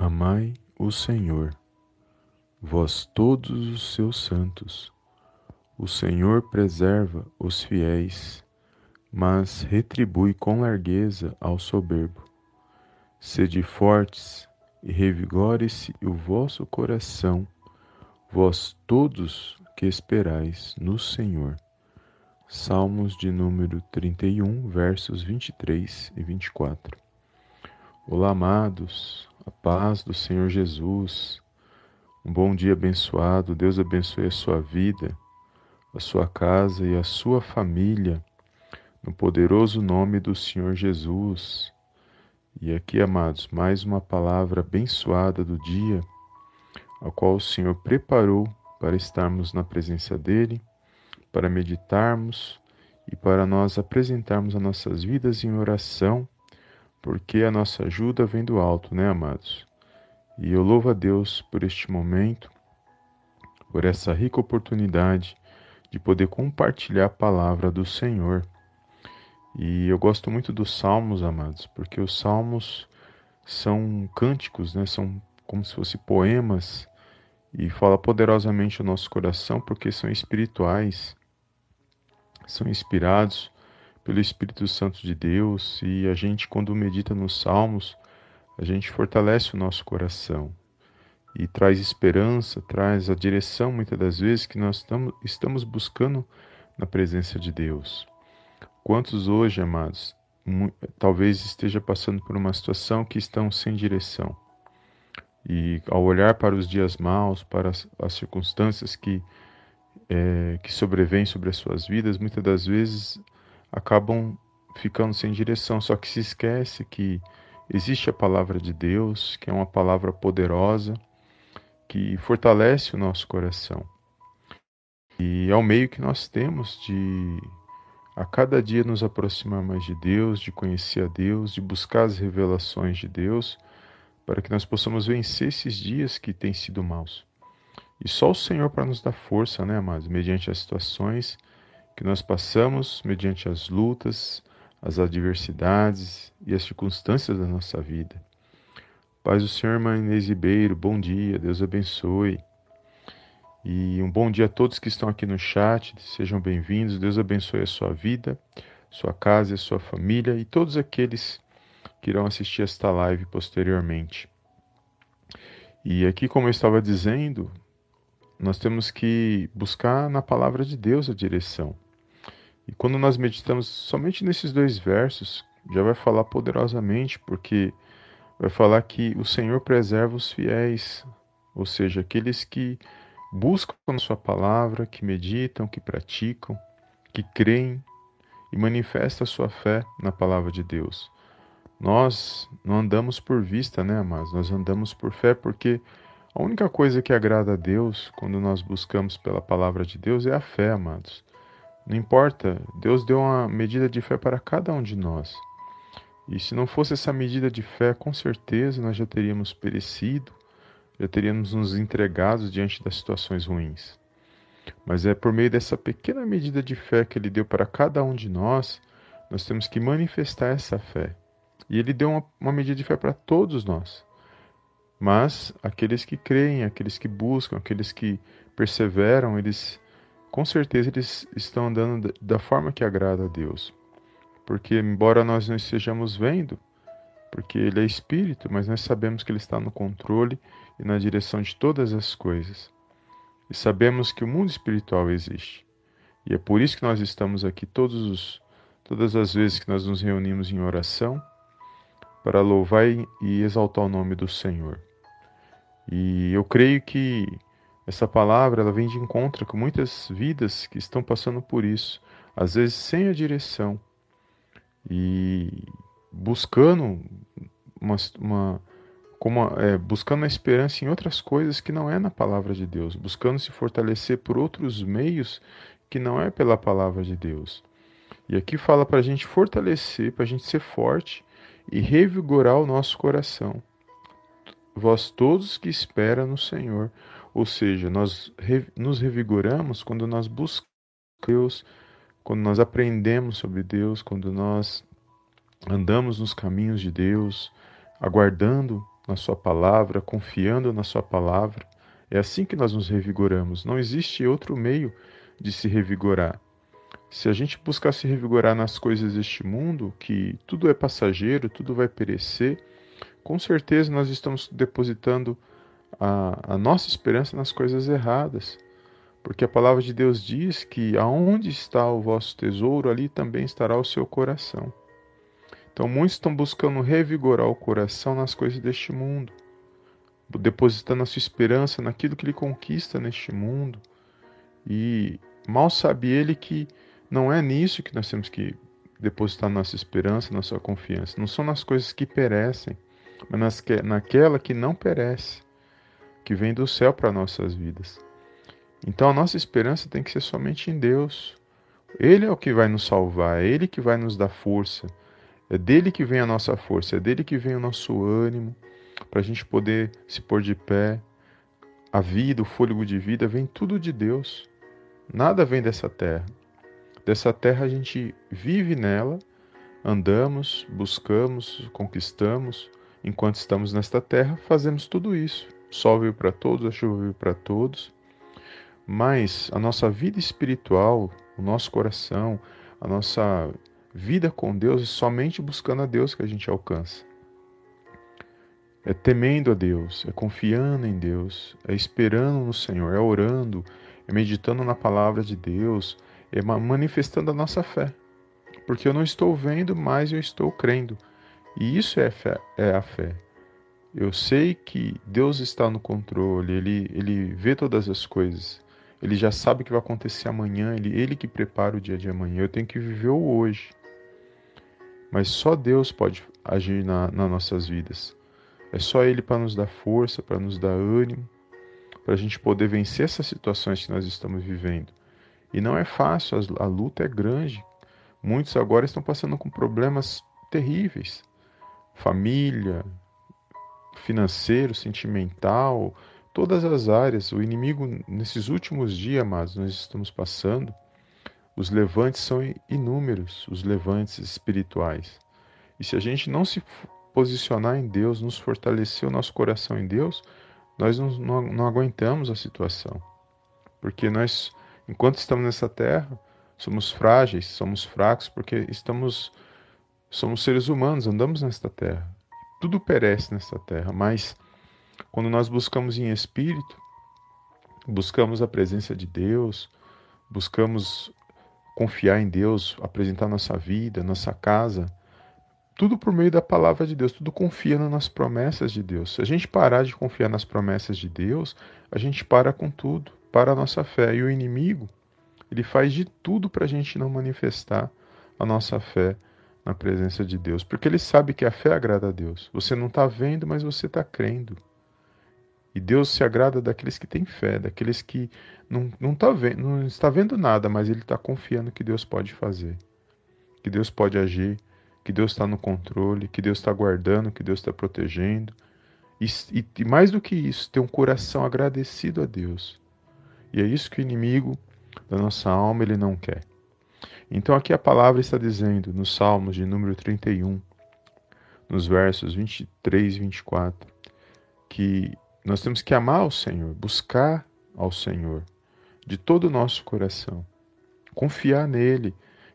Amai o Senhor, vós todos os seus santos. O Senhor preserva os fiéis, mas retribui com largueza ao soberbo. Sede fortes e revigore-se o vosso coração, vós todos que esperais no Senhor. Salmos de número 31, versos 23 e 24. Olá, amados, a paz do Senhor Jesus. Um bom dia abençoado. Deus abençoe a sua vida, a sua casa e a sua família, no poderoso nome do Senhor Jesus. E aqui, amados, mais uma palavra abençoada do dia, a qual o Senhor preparou para estarmos na presença dEle para meditarmos e para nós apresentarmos as nossas vidas em oração, porque a nossa ajuda vem do alto, né, amados? E eu louvo a Deus por este momento, por essa rica oportunidade de poder compartilhar a palavra do Senhor. E eu gosto muito dos salmos, amados, porque os salmos são cânticos, né? São como se fossem poemas e fala poderosamente o nosso coração porque são espirituais são inspirados pelo Espírito Santo de Deus e a gente, quando medita nos Salmos, a gente fortalece o nosso coração e traz esperança, traz a direção, muitas das vezes, que nós estamos buscando na presença de Deus. Quantos hoje, amados, talvez esteja passando por uma situação que estão sem direção? E ao olhar para os dias maus, para as, as circunstâncias que é, que sobrevêm sobre as suas vidas, muitas das vezes acabam ficando sem direção, só que se esquece que existe a palavra de Deus, que é uma palavra poderosa, que fortalece o nosso coração. E é o meio que nós temos de a cada dia nos aproximar mais de Deus, de conhecer a Deus, de buscar as revelações de Deus, para que nós possamos vencer esses dias que têm sido maus. E só o Senhor para nos dar força, né, amados, mediante as situações que nós passamos, mediante as lutas, as adversidades e as circunstâncias da nossa vida. Paz do Senhor, irmã Inês Ribeiro, bom dia, Deus abençoe. E um bom dia a todos que estão aqui no chat, sejam bem-vindos, Deus abençoe a sua vida, sua casa e a sua família e todos aqueles que irão assistir esta live posteriormente. E aqui, como eu estava dizendo, nós temos que buscar na palavra de Deus a direção. E quando nós meditamos somente nesses dois versos, já vai falar poderosamente, porque vai falar que o Senhor preserva os fiéis, ou seja, aqueles que buscam a sua palavra, que meditam, que praticam, que creem e manifestam a sua fé na palavra de Deus. Nós não andamos por vista, né, mas nós andamos por fé porque a única coisa que agrada a Deus quando nós buscamos pela palavra de Deus é a fé, amados. Não importa, Deus deu uma medida de fé para cada um de nós. E se não fosse essa medida de fé, com certeza nós já teríamos perecido, já teríamos nos entregado diante das situações ruins. Mas é por meio dessa pequena medida de fé que Ele deu para cada um de nós, nós temos que manifestar essa fé. E Ele deu uma, uma medida de fé para todos nós. Mas aqueles que creem, aqueles que buscam, aqueles que perseveram, eles com certeza eles estão andando da forma que agrada a Deus. Porque embora nós não estejamos vendo, porque ele é espírito, mas nós sabemos que ele está no controle e na direção de todas as coisas. E sabemos que o mundo espiritual existe. E é por isso que nós estamos aqui todos os, todas as vezes que nós nos reunimos em oração para louvar e exaltar o nome do Senhor. E eu creio que essa palavra ela vem de encontro com muitas vidas que estão passando por isso, às vezes sem a direção e buscando uma, uma como é, buscando a esperança em outras coisas que não é na palavra de Deus, buscando se fortalecer por outros meios que não é pela palavra de Deus. E aqui fala para a gente fortalecer, para a gente ser forte e revigorar o nosso coração vós todos que espera no Senhor. Ou seja, nós nos revigoramos quando nós buscamos Deus, quando nós aprendemos sobre Deus, quando nós andamos nos caminhos de Deus, aguardando na Sua palavra, confiando na Sua palavra. É assim que nós nos revigoramos. Não existe outro meio de se revigorar. Se a gente buscar se revigorar nas coisas deste mundo, que tudo é passageiro, tudo vai perecer, com certeza nós estamos depositando a, a nossa esperança nas coisas erradas. Porque a palavra de Deus diz que aonde está o vosso tesouro, ali também estará o seu coração. Então muitos estão buscando revigorar o coração nas coisas deste mundo, depositando a sua esperança naquilo que ele conquista neste mundo. E mal sabe ele que não é nisso que nós temos que depositar nossa esperança, nossa confiança. Não são nas coisas que perecem, mas nas que, naquela que não perece, que vem do céu para nossas vidas. Então a nossa esperança tem que ser somente em Deus. Ele é o que vai nos salvar, é Ele que vai nos dar força. É dele que vem a nossa força, é dele que vem o nosso ânimo, para a gente poder se pôr de pé. A vida, o fôlego de vida, vem tudo de Deus. Nada vem dessa terra. Dessa terra a gente vive nela, andamos, buscamos, conquistamos. Enquanto estamos nesta terra, fazemos tudo isso. O sol veio para todos, a chuva veio para todos mas a nossa vida espiritual, o nosso coração, a nossa vida com Deus é somente buscando a Deus que a gente alcança. É temendo a Deus, é confiando em Deus, é esperando no Senhor, é orando, é meditando na palavra de Deus, é manifestando a nossa fé. Porque eu não estou vendo, mas eu estou crendo. E isso é, fé, é a fé. Eu sei que Deus está no controle, Ele, ele vê todas as coisas. Ele já sabe o que vai acontecer amanhã, ele, ele que prepara o dia de amanhã. Eu tenho que viver o hoje. Mas só Deus pode agir na, nas nossas vidas. É só Ele para nos dar força, para nos dar ânimo, para a gente poder vencer essas situações que nós estamos vivendo. E não é fácil, a, a luta é grande. Muitos agora estão passando com problemas terríveis. Família, financeiro, sentimental, todas as áreas. O inimigo, nesses últimos dias, amados, nós estamos passando, os levantes são inúmeros, os levantes espirituais. E se a gente não se posicionar em Deus, nos fortalecer o nosso coração em Deus, nós não, não, não aguentamos a situação. Porque nós, enquanto estamos nessa terra, somos frágeis, somos fracos, porque estamos somos seres humanos, andamos nesta terra. Tudo perece nesta terra, mas quando nós buscamos em espírito, buscamos a presença de Deus, buscamos confiar em Deus, apresentar nossa vida, nossa casa, tudo por meio da palavra de Deus, tudo confia nas promessas de Deus. Se a gente parar de confiar nas promessas de Deus, a gente para com tudo, para a nossa fé. E o inimigo, ele faz de tudo para a gente não manifestar a nossa fé na presença de Deus, porque ele sabe que a fé agrada a Deus. Você não está vendo, mas você está crendo. E Deus se agrada daqueles que têm fé, daqueles que não, não, tá vendo, não está vendo nada, mas ele está confiando que Deus pode fazer, que Deus pode agir, que Deus está no controle, que Deus está guardando, que Deus está protegendo. E, e, e mais do que isso, ter um coração agradecido a Deus. E é isso que o inimigo da nossa alma ele não quer. Então aqui a palavra está dizendo, nos Salmos de número 31, nos versos 23 e 24, que nós temos que amar o Senhor, buscar ao Senhor de todo o nosso coração, confiar nele,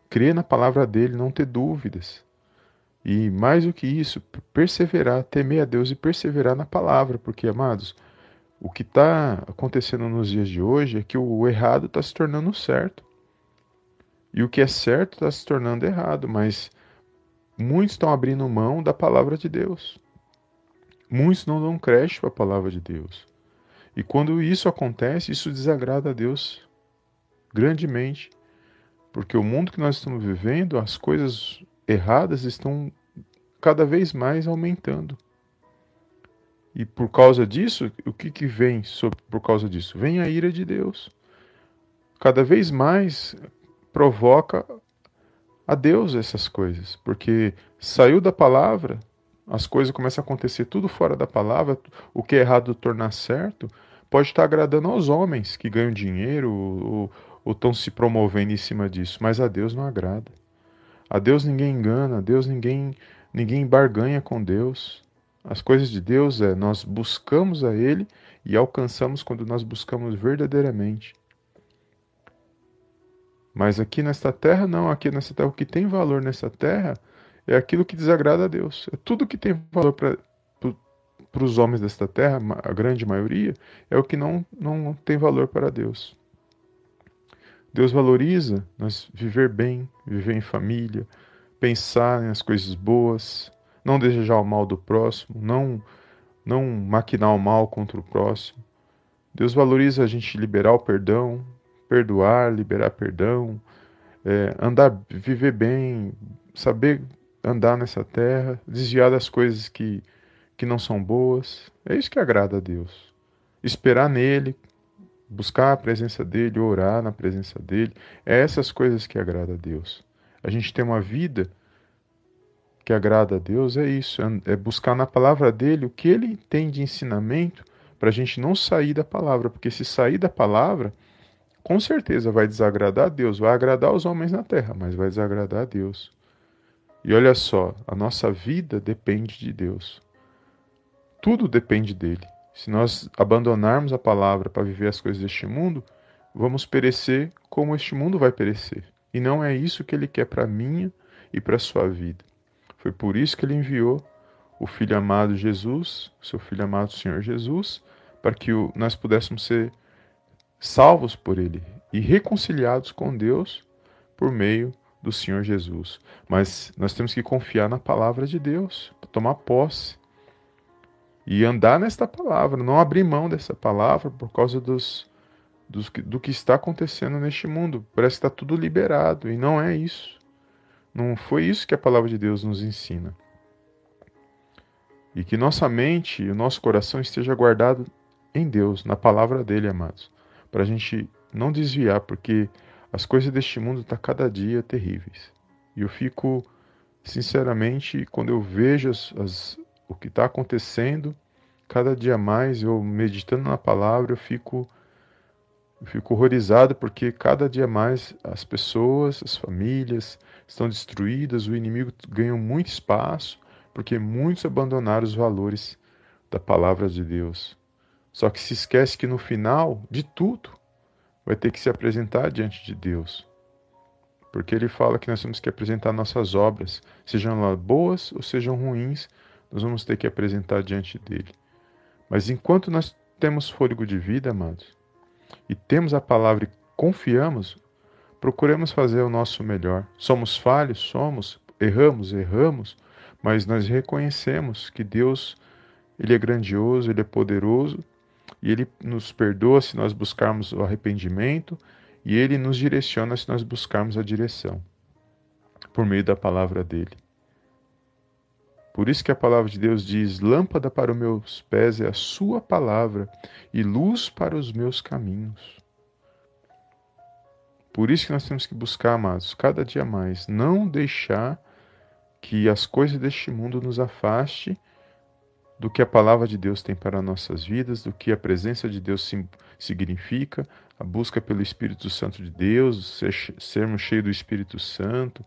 crer na palavra dele, não ter dúvidas. E mais do que isso, perseverar, temer a Deus e perseverar na palavra, porque, amados, o que está acontecendo nos dias de hoje é que o errado está se tornando certo. E o que é certo está se tornando errado, mas muitos estão abrindo mão da palavra de Deus. Muitos não dão crédito à palavra de Deus. E quando isso acontece, isso desagrada a Deus grandemente. Porque o mundo que nós estamos vivendo, as coisas erradas estão cada vez mais aumentando. E por causa disso, o que, que vem sobre, por causa disso? Vem a ira de Deus. Cada vez mais provoca a Deus essas coisas, porque saiu da palavra, as coisas começam a acontecer tudo fora da palavra, o que é errado tornar certo, pode estar agradando aos homens que ganham dinheiro ou, estão se promovendo em cima disso, mas a Deus não agrada. A Deus ninguém engana, a Deus ninguém ninguém barganha com Deus. As coisas de Deus é nós buscamos a Ele e alcançamos quando nós buscamos verdadeiramente. Mas aqui nesta terra, não, aqui nessa terra, o que tem valor nessa terra é aquilo que desagrada a Deus. É tudo que tem valor para para os homens desta terra, a grande maioria, é o que não, não tem valor para Deus. Deus valoriza nós viver bem, viver em família, pensar nas coisas boas, não desejar o mal do próximo, não, não maquinar o mal contra o próximo. Deus valoriza a gente liberar o perdão, perdoar, liberar perdão, é, andar, viver bem, saber andar nessa terra, desviar das coisas que que não são boas. É isso que agrada a Deus. Esperar nele, buscar a presença dele, orar na presença dele, é essas coisas que agrada a Deus. A gente tem uma vida que agrada a Deus, é isso, é, é buscar na palavra dele o que ele tem de ensinamento para a gente não sair da palavra, porque se sair da palavra, com certeza vai desagradar a Deus, vai agradar os homens na terra, mas vai desagradar a Deus. E olha só, a nossa vida depende de Deus. Tudo depende dele. Se nós abandonarmos a palavra para viver as coisas deste mundo, vamos perecer como este mundo vai perecer. E não é isso que ele quer para minha e para sua vida. Foi por isso que ele enviou o Filho amado Jesus, seu Filho amado Senhor Jesus, para que nós pudéssemos ser salvos por ele e reconciliados com Deus por meio do Senhor Jesus. Mas nós temos que confiar na palavra de Deus, tomar posse e andar nesta palavra, não abrir mão dessa palavra por causa dos, dos, do que está acontecendo neste mundo. Parece que está tudo liberado e não é isso. Não foi isso que a palavra de Deus nos ensina. E que nossa mente e o nosso coração esteja guardado em Deus, na palavra dele, amados, para a gente não desviar, porque as coisas deste mundo estão tá cada dia terríveis. E eu fico, sinceramente, quando eu vejo as, as, o que está acontecendo, cada dia mais eu meditando na palavra, eu fico eu fico horrorizado porque cada dia mais as pessoas, as famílias estão destruídas, o inimigo ganha muito espaço, porque muitos abandonaram os valores da palavra de Deus. Só que se esquece que no final de tudo vai ter que se apresentar diante de Deus. Porque ele fala que nós temos que apresentar nossas obras, sejam elas boas ou sejam ruins, nós vamos ter que apresentar diante dele. Mas enquanto nós temos fôlego de vida, amados, e temos a palavra e confiamos, procuremos fazer o nosso melhor. Somos falhos, somos, erramos, erramos, mas nós reconhecemos que Deus, ele é grandioso, ele é poderoso e ele nos perdoa se nós buscarmos o arrependimento e ele nos direciona se nós buscarmos a direção por meio da palavra dele. Por isso que a palavra de Deus diz: Lâmpada para os meus pés é a Sua palavra e luz para os meus caminhos. Por isso que nós temos que buscar, amados, cada dia mais, não deixar que as coisas deste mundo nos afaste do que a palavra de Deus tem para nossas vidas, do que a presença de Deus significa, a busca pelo Espírito Santo de Deus, ser, sermos cheios do Espírito Santo,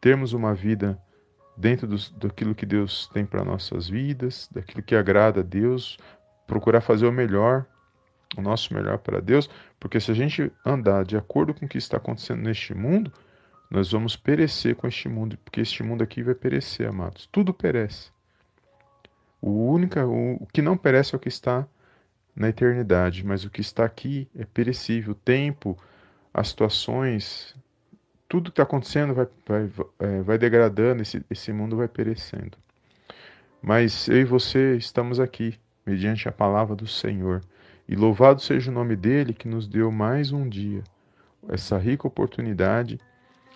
termos uma vida dentro do, daquilo que Deus tem para nossas vidas, daquilo que agrada a Deus, procurar fazer o melhor, o nosso melhor para Deus, porque se a gente andar de acordo com o que está acontecendo neste mundo, nós vamos perecer com este mundo, porque este mundo aqui vai perecer, amados. Tudo perece. O único, o, que não perece é o que está na eternidade, mas o que está aqui é perecível. O tempo, as situações, tudo que está acontecendo vai, vai, é, vai degradando, esse, esse mundo vai perecendo. Mas eu e você estamos aqui, mediante a palavra do Senhor. E louvado seja o nome dele que nos deu mais um dia, essa rica oportunidade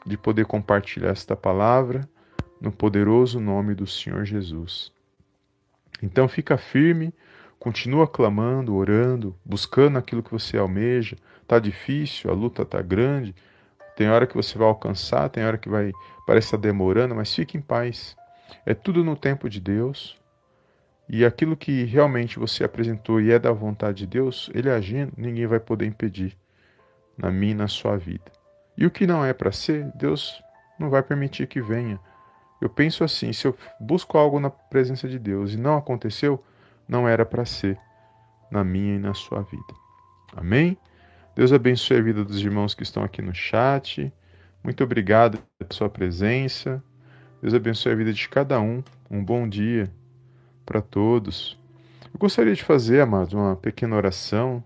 de poder compartilhar esta palavra no poderoso nome do Senhor Jesus. Então fica firme, continua clamando, orando, buscando aquilo que você almeja. Tá difícil, a luta tá grande, tem hora que você vai alcançar, tem hora que vai parece estar demorando, mas fique em paz. É tudo no tempo de Deus. E aquilo que realmente você apresentou e é da vontade de Deus, ele agindo, ninguém vai poder impedir na minha na sua vida. E o que não é para ser, Deus não vai permitir que venha. Eu penso assim: se eu busco algo na presença de Deus e não aconteceu, não era para ser na minha e na sua vida. Amém? Deus abençoe a vida dos irmãos que estão aqui no chat. Muito obrigado pela sua presença. Deus abençoe a vida de cada um. Um bom dia para todos. Eu gostaria de fazer, amados, uma pequena oração.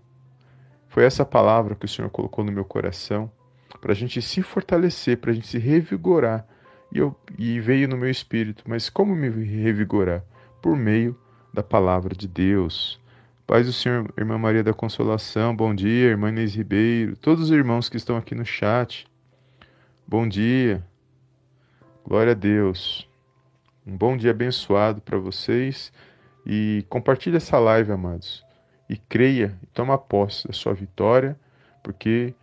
Foi essa palavra que o Senhor colocou no meu coração para a gente se fortalecer, para a gente se revigorar. E, eu, e veio no meu espírito, mas como me revigorar? Por meio da palavra de Deus. Paz do Senhor, irmã Maria da Consolação, bom dia, irmã Inês Ribeiro, todos os irmãos que estão aqui no chat, bom dia, glória a Deus, um bom dia abençoado para vocês. E compartilhe essa live, amados, e creia e toma posse da sua vitória, porque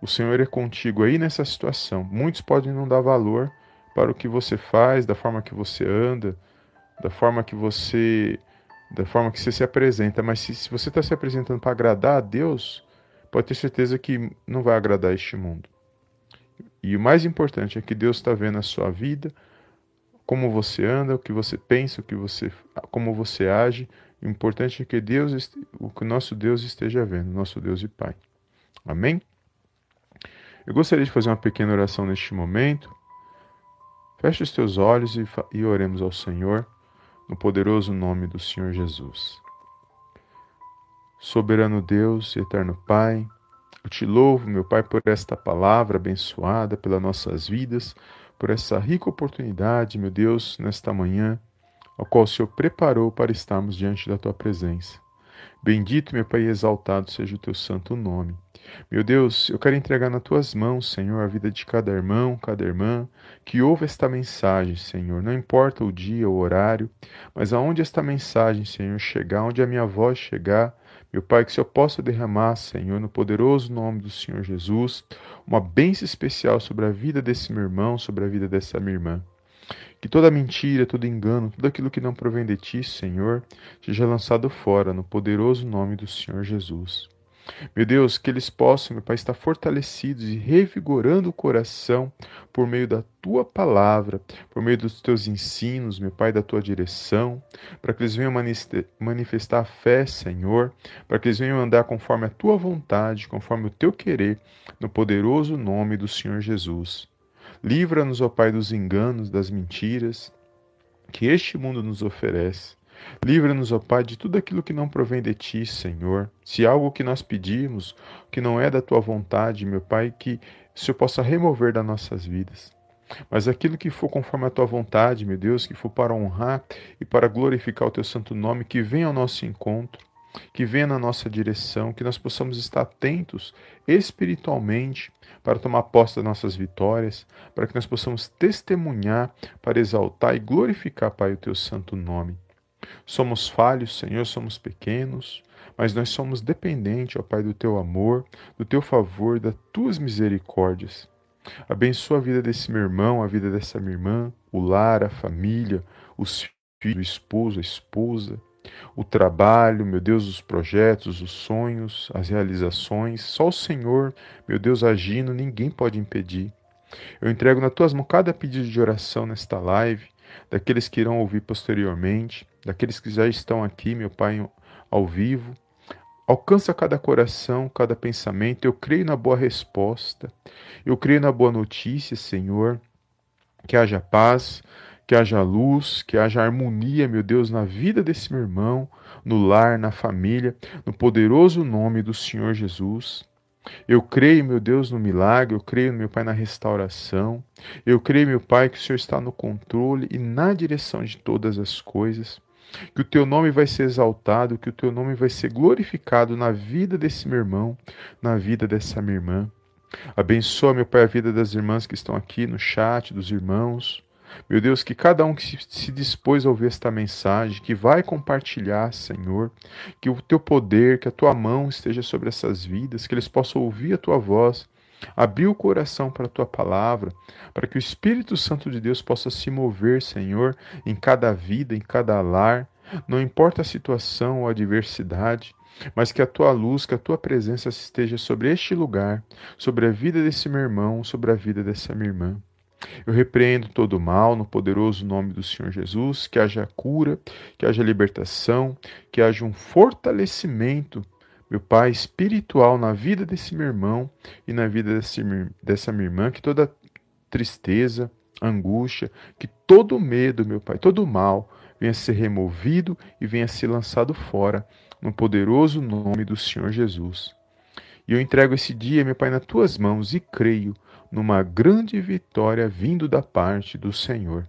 o Senhor é contigo aí nessa situação. Muitos podem não dar valor para o que você faz, da forma que você anda, da forma que você da forma que você se apresenta, mas se, se você está se apresentando para agradar a Deus, pode ter certeza que não vai agradar este mundo. E o mais importante é que Deus está vendo a sua vida, como você anda, o que você pensa, o que você, como você age. O importante é que Deus, o que nosso Deus esteja vendo, nosso Deus e Pai. Amém? Eu gostaria de fazer uma pequena oração neste momento. Feche os teus olhos e, e oremos ao Senhor no poderoso nome do Senhor Jesus. Soberano Deus eterno Pai, eu te louvo, meu Pai, por esta palavra abençoada pelas nossas vidas, por essa rica oportunidade, meu Deus, nesta manhã, ao qual o Senhor preparou para estarmos diante da tua presença. Bendito, meu Pai, exaltado seja o teu santo nome. Meu Deus, eu quero entregar nas tuas mãos, Senhor, a vida de cada irmão, cada irmã que ouve esta mensagem, Senhor. Não importa o dia, o horário, mas aonde esta mensagem, Senhor, chegar, onde a minha voz chegar, meu Pai, que se eu possa derramar, Senhor, no poderoso nome do Senhor Jesus, uma bênção especial sobre a vida desse meu irmão, sobre a vida dessa minha irmã. Que toda mentira, todo engano, tudo aquilo que não provém de ti, Senhor, seja lançado fora no poderoso nome do Senhor Jesus. Meu Deus, que eles possam, meu Pai, estar fortalecidos e revigorando o coração por meio da tua palavra, por meio dos teus ensinos, meu Pai, da tua direção, para que eles venham manifestar a fé, Senhor, para que eles venham andar conforme a tua vontade, conforme o teu querer, no poderoso nome do Senhor Jesus. Livra-nos, ó Pai, dos enganos, das mentiras que este mundo nos oferece. Livra-nos, ó Pai, de tudo aquilo que não provém de ti, Senhor. Se algo que nós pedimos, que não é da tua vontade, meu Pai, que o Senhor possa remover das nossas vidas. Mas aquilo que for conforme a tua vontade, meu Deus, que for para honrar e para glorificar o teu santo nome, que venha ao nosso encontro, que venha na nossa direção, que nós possamos estar atentos espiritualmente para tomar posse das nossas vitórias, para que nós possamos testemunhar, para exaltar e glorificar, Pai, o teu santo nome. Somos falhos, Senhor, somos pequenos, mas nós somos dependentes, ó Pai, do teu amor, do teu favor, das tuas misericórdias. Abençoa a vida desse meu irmão, a vida dessa minha irmã, o lar, a família, os filhos, o esposo, a esposa, o trabalho, meu Deus, os projetos, os sonhos, as realizações. Só o Senhor, meu Deus, agindo, ninguém pode impedir. Eu entrego nas tuas mãos cada pedido de oração nesta live, daqueles que irão ouvir posteriormente daqueles que já estão aqui, meu Pai, ao vivo. Alcança cada coração, cada pensamento. Eu creio na boa resposta. Eu creio na boa notícia, Senhor. Que haja paz, que haja luz, que haja harmonia, meu Deus, na vida desse meu irmão, no lar, na família, no poderoso nome do Senhor Jesus. Eu creio, meu Deus, no milagre, eu creio, meu Pai, na restauração. Eu creio, meu Pai, que o Senhor está no controle e na direção de todas as coisas que o teu nome vai ser exaltado, que o teu nome vai ser glorificado na vida desse meu irmão, na vida dessa minha irmã. Abençoa, meu Pai, a vida das irmãs que estão aqui no chat, dos irmãos. Meu Deus, que cada um que se dispôs a ouvir esta mensagem, que vai compartilhar, Senhor, que o teu poder, que a tua mão esteja sobre essas vidas, que eles possam ouvir a tua voz Abrir o coração para a tua palavra, para que o Espírito Santo de Deus possa se mover, Senhor, em cada vida, em cada lar, não importa a situação ou a adversidade, mas que a tua luz, que a tua presença esteja sobre este lugar, sobre a vida desse meu irmão, sobre a vida dessa minha irmã. Eu repreendo todo mal no poderoso nome do Senhor Jesus, que haja cura, que haja libertação, que haja um fortalecimento, meu Pai, espiritual na vida desse meu irmão e na vida desse, dessa minha irmã, que toda tristeza, angústia, que todo medo, meu Pai, todo mal venha ser removido e venha ser lançado fora, no poderoso nome do Senhor Jesus. E eu entrego esse dia, meu Pai, nas tuas mãos e creio numa grande vitória vindo da parte do Senhor.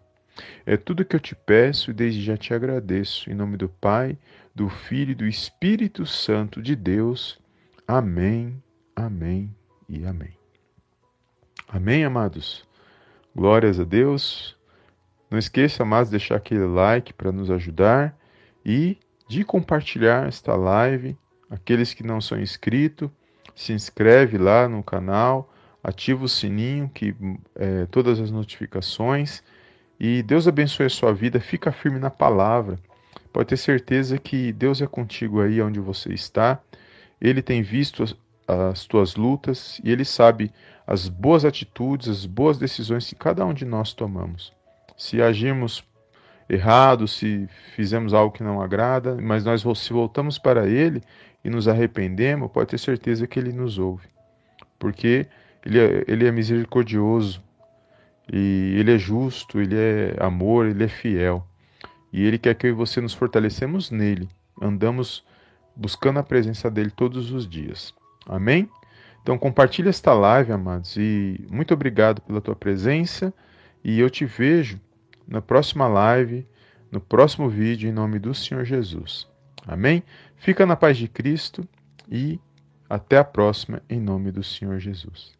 É tudo que eu te peço e desde já te agradeço. Em nome do Pai, do Filho e do Espírito Santo de Deus. Amém, amém e amém. Amém, amados? Glórias a Deus. Não esqueça mais de deixar aquele like para nos ajudar e de compartilhar esta live. Aqueles que não são inscritos, se inscreve lá no canal, ativa o sininho, que é, todas as notificações. E Deus abençoe a sua vida, fica firme na palavra. Pode ter certeza que Deus é contigo aí onde você está. Ele tem visto as, as tuas lutas e ele sabe as boas atitudes, as boas decisões que cada um de nós tomamos. Se agimos errado, se fizemos algo que não agrada, mas nós se voltamos para Ele e nos arrependemos, pode ter certeza que Ele nos ouve. Porque Ele é, ele é misericordioso, e Ele é justo, Ele é amor, Ele é fiel. E Ele quer que eu e você nos fortalecemos nele, andamos buscando a presença dEle todos os dias. Amém? Então compartilhe esta live, amados, e muito obrigado pela tua presença, e eu te vejo na próxima live, no próximo vídeo, em nome do Senhor Jesus. Amém? Fica na paz de Cristo e até a próxima, em nome do Senhor Jesus.